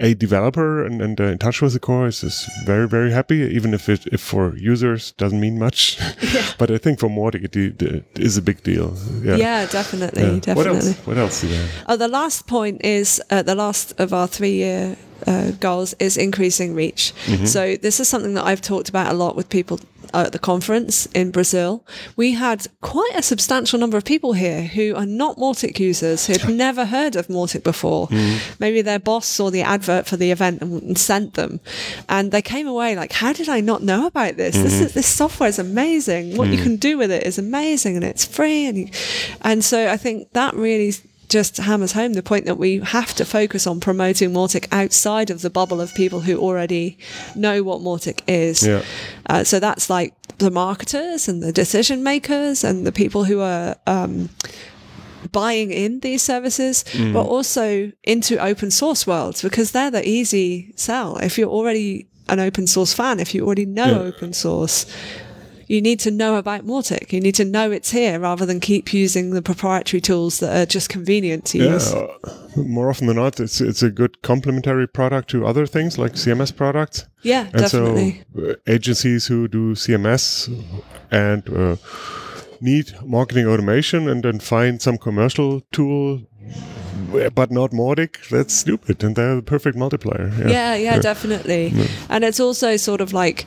a developer and, and uh, in touch with the core is, is very very happy, even if it if for users doesn't mean much. but I think for Mautic it, it is a big deal. Yeah. Yeah, definitely, Yeah. What definitely. else? What else? Is there? Oh, the last point is uh, the last of our three-year uh, goals is increasing reach. So this is something that I've talked about a lot with people at the conference in Brazil. We had quite a substantial number of people here who are not Mautic users, who'd never heard of Mautic before. Mm. Maybe their boss saw the advert for the event and, and sent them, and they came away like, "How did I not know about this? This mm-hmm. is, this software is amazing. What you mm. can do with it is amazing, and it's free." And you, and so I think that really just hammers home the point that we have to focus on promoting Mautic outside of the bubble of people who already know what Mautic is. Yeah. Uh, so that's like the marketers and the decision makers and the people who are um, buying in these services, Mm. but also into open source worlds because they're the easy sell. If you're already an open source fan, if you already know Yeah. open source, you need to know about Mautic. You need to know it's here rather than keep using the proprietary tools that are just convenient to Yeah, use. uh, more often than not, it's it's a good complementary product to other things like CMS products. Yeah, And definitely. so, uh, agencies who do CMS and uh, need marketing automation and then find some commercial tool, but not Mautic, that's stupid. And they're the perfect multiplier. Yeah. yeah, yeah, definitely. And it's also sort of like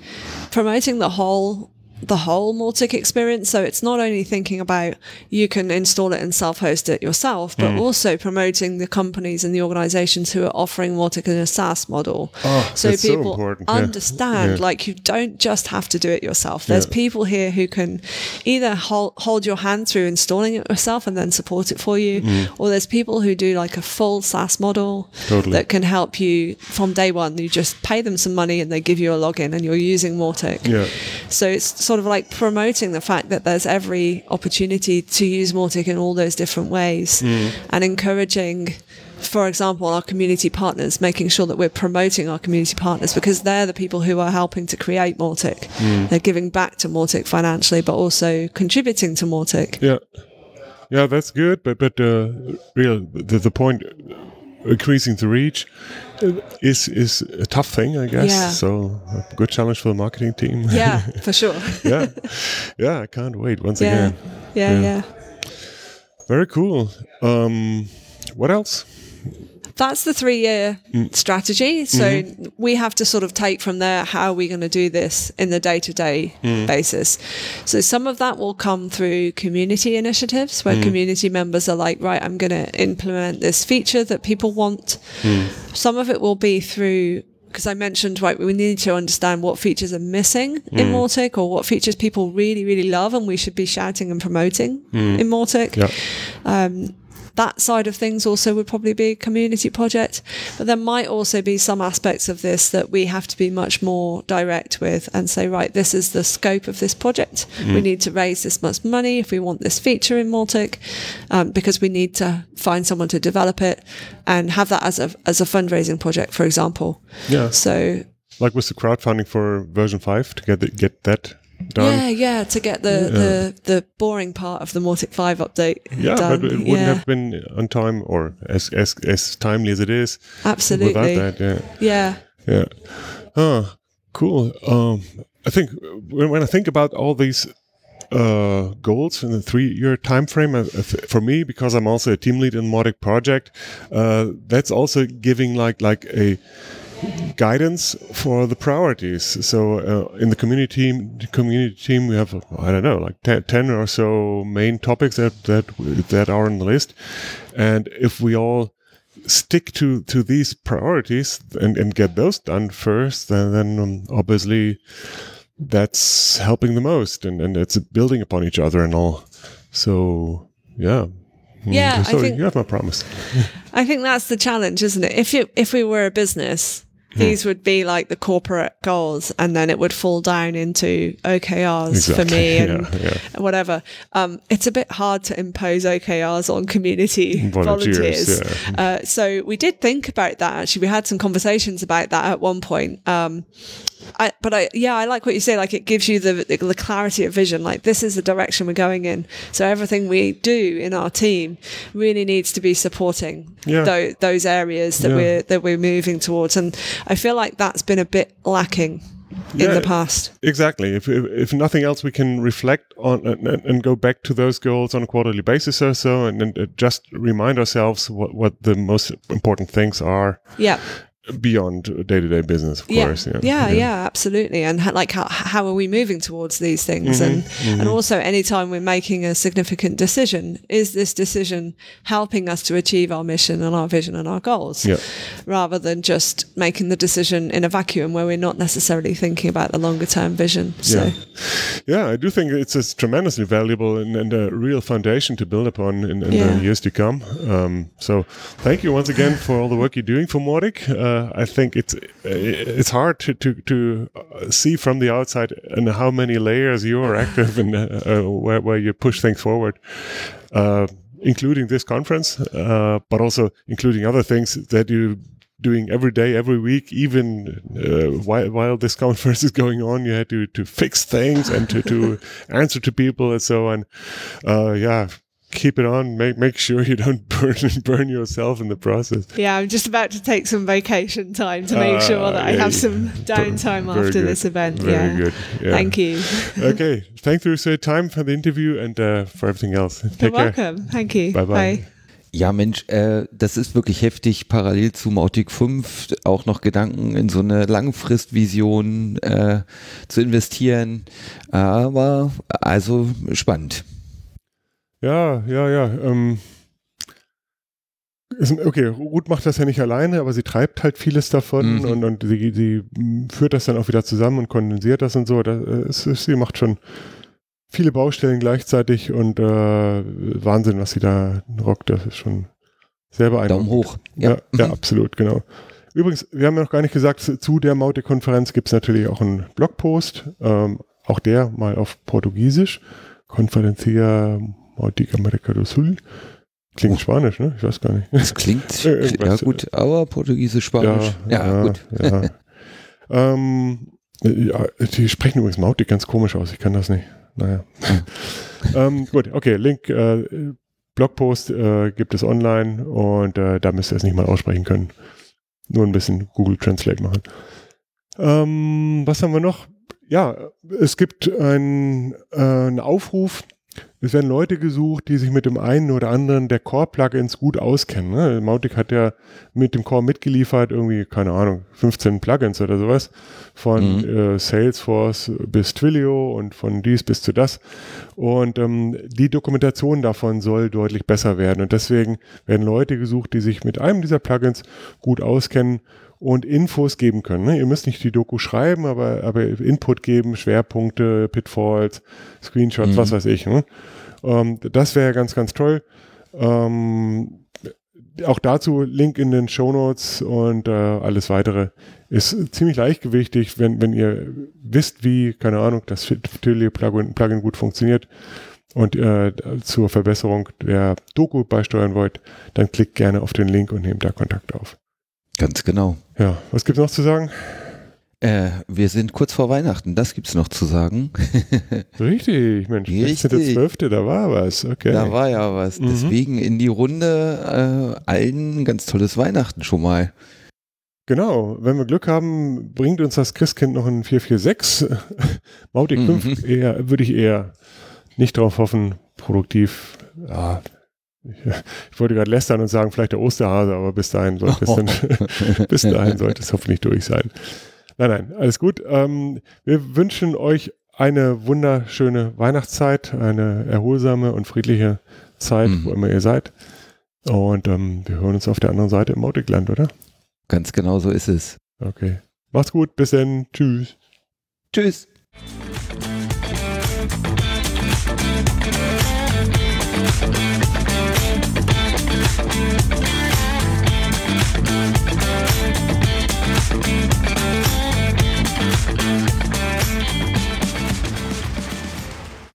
promoting the whole the whole Mautic experience. So it's not only thinking about you can install it and self-host it yourself, but also promoting the companies and the organizations who are offering Mautic in a SaaS model. Oh, so so people yeah. understand Yeah. like you don't just have to do it yourself. There's Yeah. people here who can either hold, hold your hand through installing it yourself and then support it for you, Mm. or there's people who do like a full SaaS model Totally. that can help you from day one. You just pay them some money and they give you a login and you're using Mautic. Yeah. So it's sort of like promoting the fact that there's every opportunity to use Mautic in all those different ways and encouraging, for example, our community partners, making sure that we're promoting our community partners because they're the people who are helping to create Mautic. They're giving back to Mautic financially, but also contributing to Mautic. Yeah, yeah, that's good. But but uh, real the, the point increasing the reach uh, is is a tough thing, I guess. Yeah. So a good challenge for the marketing team. Yeah, for sure. yeah, yeah. I can't wait. Once yeah. again, yeah, Yeah. yeah. very cool. Um, what else? That's the three year mm. strategy. So mm-hmm. we have to sort of take from there how are we going to do this in the day to day basis. So some of that will come through community initiatives where mm. community members are like, right, I'm going to implement this feature that people want. Mm. Some of it will be through because I mentioned, right, we need to understand what features are missing in Mautic or what features people really, really love and we should be shouting and promoting in Mautic Yeah, um, that side of things also would probably be a community project. But there might also be some aspects of this that we have to be much more direct with and say, right, this is the scope of this project. We need to raise this much money if we want this feature in Mautic, um, because we need to find someone to develop it and have that as a as a fundraising project, for example. yeah. So Like with the crowdfunding for version five to get the, get that done. yeah, yeah, to get the, the the boring part of the Mautic five update Yeah, done. but it wouldn't yeah, have been on time or as as as timely as it is absolutely. without that. Yeah. Yeah. Yeah. Oh, cool. Um, I think when, when I think about all these uh, goals in the three-year time frame, uh, for me, because I'm also a team lead in Mautic project, uh, that's also giving like like a guidance for the priorities. So uh, in the community team, the community team, we have I don't know like 10, 10 or so main topics that that that are on the list, and if we all stick to to these priorities and, and get those done first, then, then um, obviously that's helping the most, and and it's building upon each other and all. So yeah. Mm, Yeah, I so think- you have my promise. I think that's the challenge, isn't it? If you if we were a business, Hmm. These would be like the corporate goals, and then it would fall down into OKRs for me Exactly, and yeah, whatever. Um, it's a bit hard to impose OKRs on community Volunteers, volunteers. yeah. Uh, so we did think about that. Actually, we had some conversations about that at one point. Um, I, but I, yeah, I like what you say. Like it gives you the, the the clarity of vision. Like this is the direction we're going in. So everything we do in our team really needs to be supporting Yeah. tho- those areas that Yeah. we're that we're moving towards. And I feel like that's been a bit lacking in the past. Exactly. If, if if nothing else, we can reflect on and, and- go back to those goals on a quarterly basis or so, and, and just remind ourselves what what the most important things are Yeah. Beyond day to day business. Of yeah. course. yeah, yeah, absolutely. And ha- like, how, how are we moving towards these things? And Mm-hmm, and also, anytime we're making a significant decision, is this decision helping us to achieve our mission and our vision and our goals, Yeah. rather than just making the decision in a vacuum where we're not necessarily thinking about the longer term vision? So. Yeah. Yeah, I do think it's a tremendously valuable and, and a real foundation to build upon in, in Yeah. the years to come. Um, so, thank you once again for all the work you're doing for Mautic. Uh, I think it's it's hard to to, to uh, see from the outside and how many layers you are active and uh, uh, where where you push things forward. Uh, including this conference, uh, but also including other things that you doing every day, every week, even uh, while, while this conference is going on, you had to, to fix things and to, to answer to people and so on. Uh, yeah, keep it on. Make make sure you don't burn burn yourself in the process. Yeah, I'm just about to take some vacation time to make sure that I yeah, have yeah. some downtime after good. this event. Very yeah. good. Yeah. Thank you. okay, thanks for your time for the interview and uh, for everything else. You're Take care. welcome. Thank you. Bye-bye. Bye. Ja, Mensch, äh, das ist wirklich heftig, parallel zu Mautic 5 auch noch Gedanken in so eine Langfristvision äh, zu investieren. Aber also spannend. Ja, ja, ja. Ähm, ist, okay, Ruth macht das ja nicht alleine, aber sie treibt halt vieles davon Mhm. und, und sie, sie führt das dann auch wieder zusammen und kondensiert das und so. Das, ist, ist, sie macht schon viele Baustellen gleichzeitig und äh, Wahnsinn, was sie da rockt. Das ist schon sehr beeindruckend. Daumen hoch. Ja, ja, Mhm. absolut, genau. Übrigens, wir haben ja noch gar nicht gesagt, zu der Maute-Konferenz gibt es natürlich auch einen Blogpost, ähm, auch der mal auf Portugiesisch. Conferencia Mautic America do Sul. Klingt Oh. Spanisch, ne? Ich weiß gar nicht. Das klingt, Äh, ja gut, aber Portugiesisch, Spanisch. Ja, gut. Ja. ähm, ja, die sprechen übrigens Mautic ganz komisch aus, ich kann das nicht. Naja. ähm, gut, okay, Link, äh, Blogpost äh, gibt es online und äh, da müsst ihr es nicht mal aussprechen können. Nur ein bisschen Google Translate machen. Ähm, was haben wir noch? Ja, es gibt äh, einen Aufruf. Es werden Leute gesucht, die sich mit dem einen oder anderen der Core-Plugins gut auskennen. Ne? Mautic hat ja mit dem Core mitgeliefert, irgendwie, keine Ahnung, 15 Plugins oder sowas. Von Mhm. äh, Salesforce bis Twilio und von dies bis zu das. Und ähm, die Dokumentation davon soll deutlich besser werden. Und deswegen werden Leute gesucht, die sich mit einem dieser Plugins gut auskennen und Infos geben können. Ne? Ihr müsst nicht die Doku schreiben, aber, aber Input geben, Schwerpunkte, Pitfalls, Screenshots, Mhm. was weiß ich. Ne? Ähm, das wäre ganz, ganz toll. Ähm, auch dazu Link in den Show Notes und äh, alles weitere ist ziemlich leichtgewichtig, wenn, wenn ihr wisst, wie, keine Ahnung, das Twilio Plugin, Plugin gut funktioniert und äh, zur Verbesserung der Doku beisteuern wollt, dann klickt gerne auf den Link und nehmt da Kontakt auf. Ganz genau. Ja, was gibt's noch zu sagen? Äh, wir sind kurz vor Weihnachten, das gibt's noch zu sagen. Richtig, Mensch, Richtig. 16.12., da war was, okay. Da war ja was. Mhm. Deswegen in die Runde äh, allen ein ganz tolles Weihnachten schon mal. Genau, wenn wir Glück haben, bringt uns das Christkind noch ein 446. Mautic 5 Mhm. eher, würde ich eher nicht drauf hoffen, produktiv. Ja, ich, wollte gerade lästern und sagen, vielleicht der Osterhase, aber bis dahin sollte es, dann, bis dahin sollte es hoffentlich durch sein. Nein, nein, alles gut. Ähm, wir wünschen euch eine wunderschöne Weihnachtszeit, eine erholsame und friedliche Zeit, Mhm. wo immer ihr seid. Und ähm, wir hören uns auf der anderen Seite im Mauticland, oder? Ganz genau so ist es. Okay. Macht's gut, bis dann. Tschüss. Tschüss.